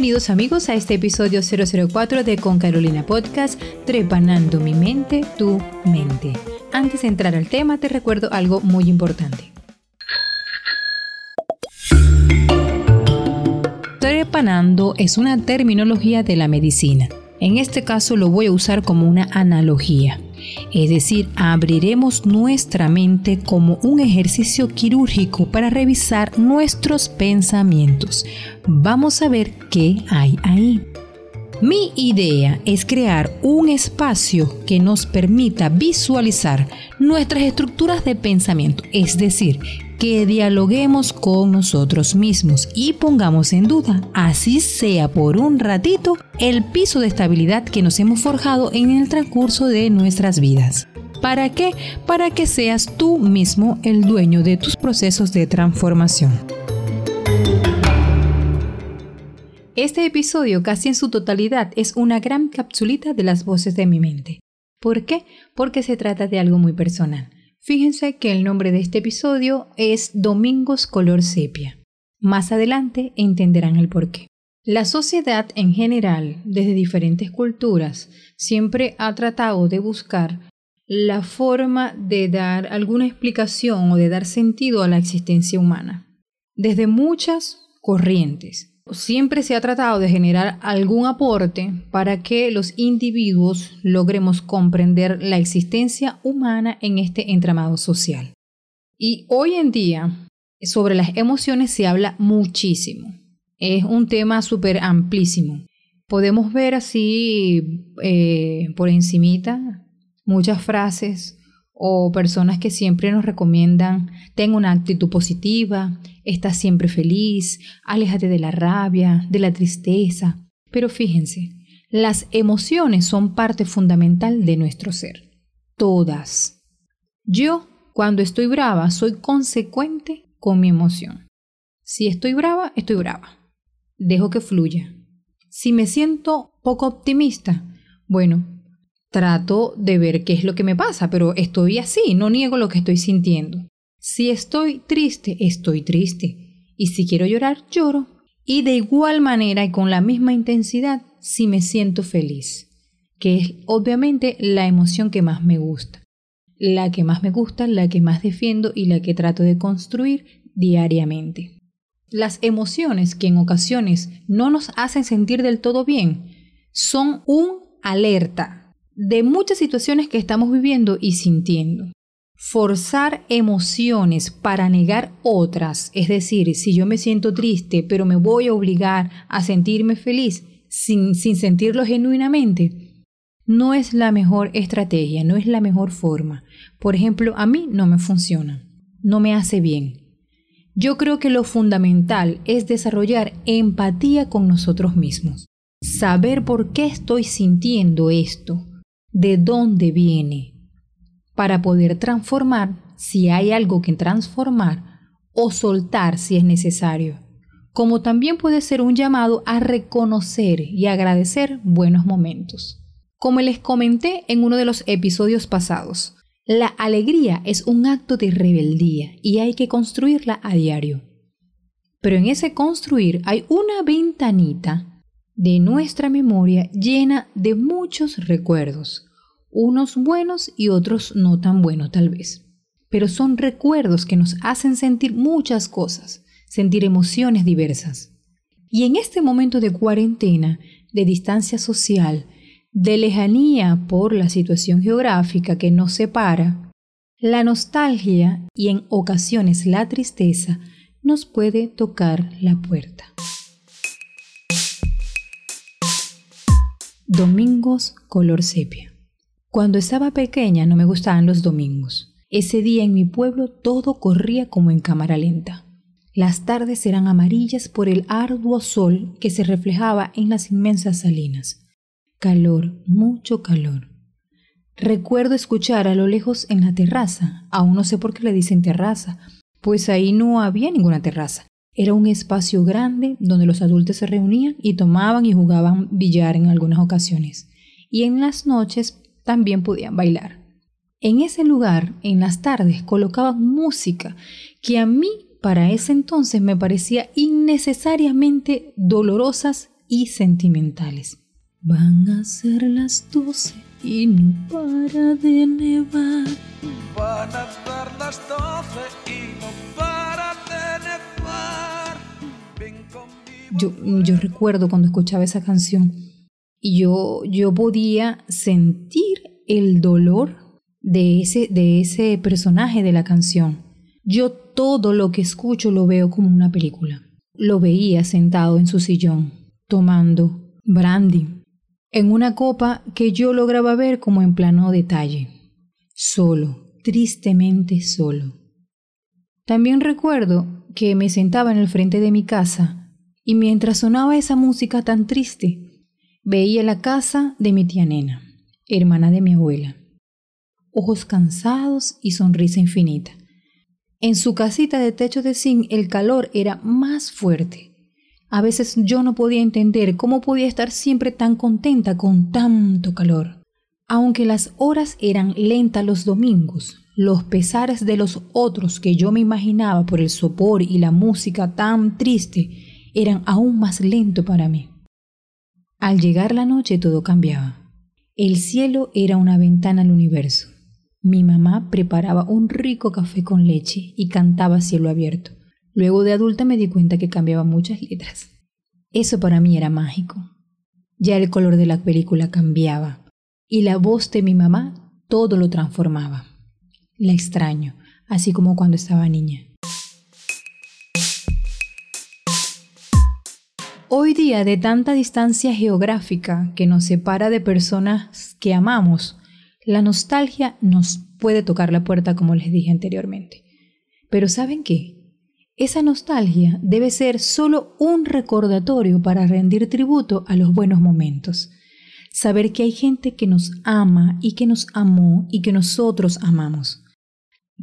Bienvenidos amigos a este episodio 004 de Con Carolina Podcast, Trepanando mi mente, tu mente. Antes de entrar al tema, te recuerdo algo muy importante. Trepanando es una terminología de la medicina. En este caso lo voy a usar como una analogía. Es decir, abriremos nuestra mente como un ejercicio quirúrgico para revisar nuestros pensamientos. Vamos a ver qué hay ahí. Mi idea es crear un espacio que nos permita visualizar nuestras estructuras de pensamiento, es decir, que dialoguemos con nosotros mismos y pongamos en duda, así sea por un ratito, el piso de estabilidad que nos hemos forjado en el transcurso de nuestras vidas. ¿Para qué? Para que seas tú mismo el dueño de tus procesos de transformación. Este episodio casi en su totalidad es una gran capsulita de las voces de mi mente. ¿Por qué? Porque se trata de algo muy personal. Fíjense que el nombre de este episodio es Domingos Color Sepia. Más adelante entenderán el porqué. La sociedad en general, desde diferentes culturas, siempre ha tratado de buscar la forma de dar alguna explicación o de dar sentido a la existencia humana. Desde muchas corrientes, siempre se ha tratado de generar algún aporte para que los individuos logremos comprender la existencia humana en este entramado social. Y hoy en día, sobre las emociones se habla muchísimo. Es un tema súper amplísimo. Podemos ver así eh, por encimita muchas frases o personas que siempre nos recomiendan, ten una actitud positiva, estás siempre feliz, aléjate de la rabia, de la tristeza. Pero fíjense, las emociones son parte fundamental de nuestro ser. Todas. Yo, cuando estoy brava, soy consecuente con mi emoción. Si estoy brava, estoy brava. Dejo que fluya. Si me siento poco optimista, bueno, trato de ver qué es lo que me pasa, pero estoy así, no niego lo que estoy sintiendo. Si estoy triste, estoy triste. Y si quiero llorar, lloro. Y de igual manera y con la misma intensidad, si me siento feliz, que es obviamente la emoción que más me gusta. La que más me gusta, la que más defiendo y la que trato de construir diariamente. Las emociones que en ocasiones no nos hacen sentir del todo bien son un alerta de muchas situaciones que estamos viviendo y sintiendo. Forzar emociones para negar otras, es decir, si yo me siento triste, pero me voy a obligar a sentirme feliz sin, sin sentirlo genuinamente, no es la mejor estrategia, no es la mejor forma. Por ejemplo, a mí no me funciona, no me hace bien. Yo creo que lo fundamental es desarrollar empatía con nosotros mismos, saber por qué estoy sintiendo esto, de dónde viene, para poder transformar si hay algo que transformar o soltar si es necesario, como también puede ser un llamado a reconocer y agradecer buenos momentos. Como les comenté en uno de los episodios pasados, la alegría es un acto de rebeldía y hay que construirla a diario. Pero en ese construir hay una ventanita de nuestra memoria llena de muchos recuerdos, unos buenos y otros no tan buenos tal vez. Pero son recuerdos que nos hacen sentir muchas cosas, sentir emociones diversas. Y en este momento de cuarentena, de distancia social, de lejanía por la situación geográfica que nos separa, la nostalgia y en ocasiones la tristeza nos puede tocar la puerta. Domingos color sepia. Cuando estaba pequeña no me gustaban los domingos. Ese día en mi pueblo todo corría como en cámara lenta. Las tardes eran amarillas por el arduo sol que se reflejaba en las inmensas salinas. Calor, mucho calor. Recuerdo escuchar a lo lejos en la terraza, aún no sé por qué le dicen terraza, pues ahí no había ninguna terraza. Era un espacio grande donde los adultos se reunían y tomaban y jugaban billar en algunas ocasiones. Y en las noches también podían bailar. En ese lugar, en las tardes, colocaban música que a mí para ese entonces me parecía innecesariamente dolorosas y sentimentales. Van a ser las doce y no para de nevar. Van a ser las doce y no para Yo, yo recuerdo cuando escuchaba esa canción y yo, yo podía sentir el dolor de ese, de ese personaje de la canción. Yo todo lo que escucho lo veo como una película. Lo veía sentado en su sillón, tomando brandy en una copa que yo lograba ver como en plano detalle, solo, tristemente solo. También recuerdo que me sentaba en el frente de mi casa y mientras sonaba esa música tan triste, veía la casa de mi tía Nena, hermana de mi abuela. Ojos cansados y sonrisa infinita. En su casita de techo de zinc el calor era más fuerte a veces yo no podía entender cómo podía estar siempre tan contenta con tanto calor. Aunque las horas eran lentas los domingos, los pesares de los otros que yo me imaginaba por el sopor y la música tan triste eran aún más lentos para mí. Al llegar la noche todo cambiaba. El cielo era una ventana al universo. Mi mamá preparaba un rico café con leche y cantaba cielo abierto. Luego de adulta me di cuenta que cambiaba muchas letras. Eso para mí era mágico. Ya el color de la película cambiaba y la voz de mi mamá todo lo transformaba. La extraño, así como cuando estaba niña. Hoy día, de tanta distancia geográfica que nos separa de personas que amamos, la nostalgia nos puede tocar la puerta como les dije anteriormente. Pero ¿saben qué? Esa nostalgia debe ser solo un recordatorio para rendir tributo a los buenos momentos. Saber que hay gente que nos ama y que nos amó y que nosotros amamos.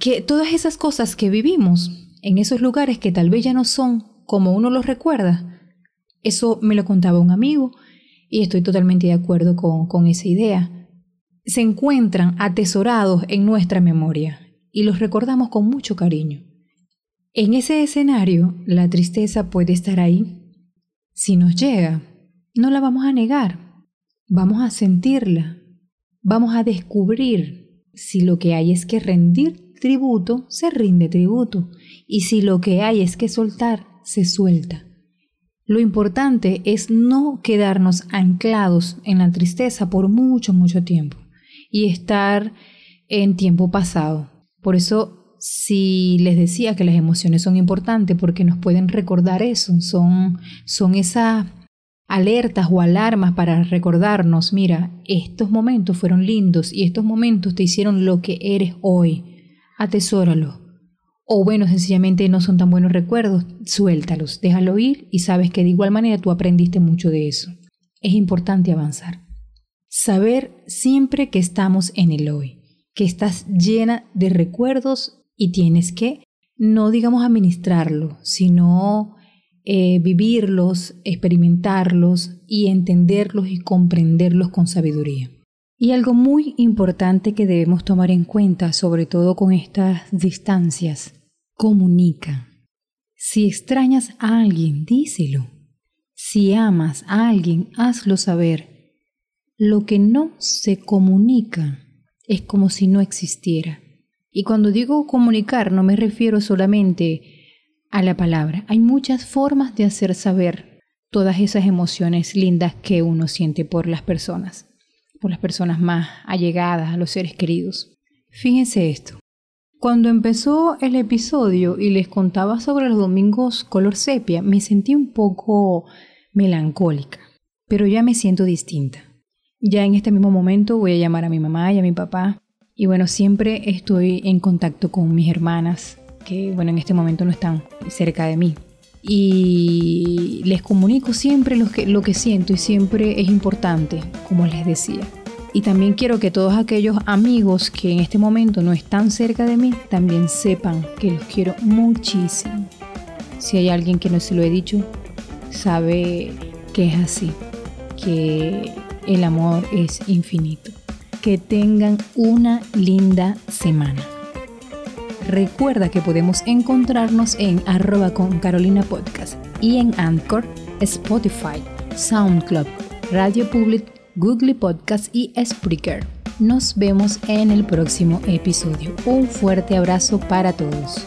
Que todas esas cosas que vivimos en esos lugares que tal vez ya no son como uno los recuerda, eso me lo contaba un amigo y estoy totalmente de acuerdo con, con esa idea. Se encuentran atesorados en nuestra memoria y los recordamos con mucho cariño. En ese escenario, la tristeza puede estar ahí. Si nos llega, no la vamos a negar, vamos a sentirla, vamos a descubrir si lo que hay es que rendir tributo, se rinde tributo, y si lo que hay es que soltar, se suelta. Lo importante es no quedarnos anclados en la tristeza por mucho, mucho tiempo y estar en tiempo pasado. Por eso si les decía que las emociones son importantes porque nos pueden recordar eso, son, son esas alertas o alarmas para recordarnos, mira, estos momentos fueron lindos y estos momentos te hicieron lo que eres hoy, atesóralo. O bueno, sencillamente no son tan buenos recuerdos, suéltalos, déjalo ir y sabes que de igual manera tú aprendiste mucho de eso. Es importante avanzar. Saber siempre que estamos en el hoy, que estás llena de recuerdos y tienes que no digamos administrarlo, sino eh, vivirlos, experimentarlos y entenderlos y comprenderlos con sabiduría. Y algo muy importante que debemos tomar en cuenta, sobre todo con estas distancias, comunica. Si extrañas a alguien, díselo. Si amas a alguien, hazlo saber. Lo que no se comunica es como si no existiera. Y cuando digo comunicar no me refiero solamente a la palabra. Hay muchas formas de hacer saber todas esas emociones lindas que uno siente por las personas, por las personas más allegadas, a los seres queridos. Fíjense esto. Cuando empezó el episodio y les contaba sobre los domingos color sepia, me sentí un poco melancólica, pero ya me siento distinta. Ya en este mismo momento voy a llamar a mi mamá y a mi papá y bueno, siempre estoy en contacto con mis hermanas, que bueno, en este momento no están cerca de mí. Y les comunico siempre lo que, lo que siento y siempre es importante, como les decía. Y también quiero que todos aquellos amigos que en este momento no están cerca de mí también sepan que los quiero muchísimo. Si hay alguien que no se lo he dicho, sabe que es así, que el amor es infinito que tengan una linda semana. Recuerda que podemos encontrarnos en arroba con Carolina Podcast y en Anchor, Spotify, SoundCloud, Radio Public, Google Podcast y Spreaker. Nos vemos en el próximo episodio. Un fuerte abrazo para todos.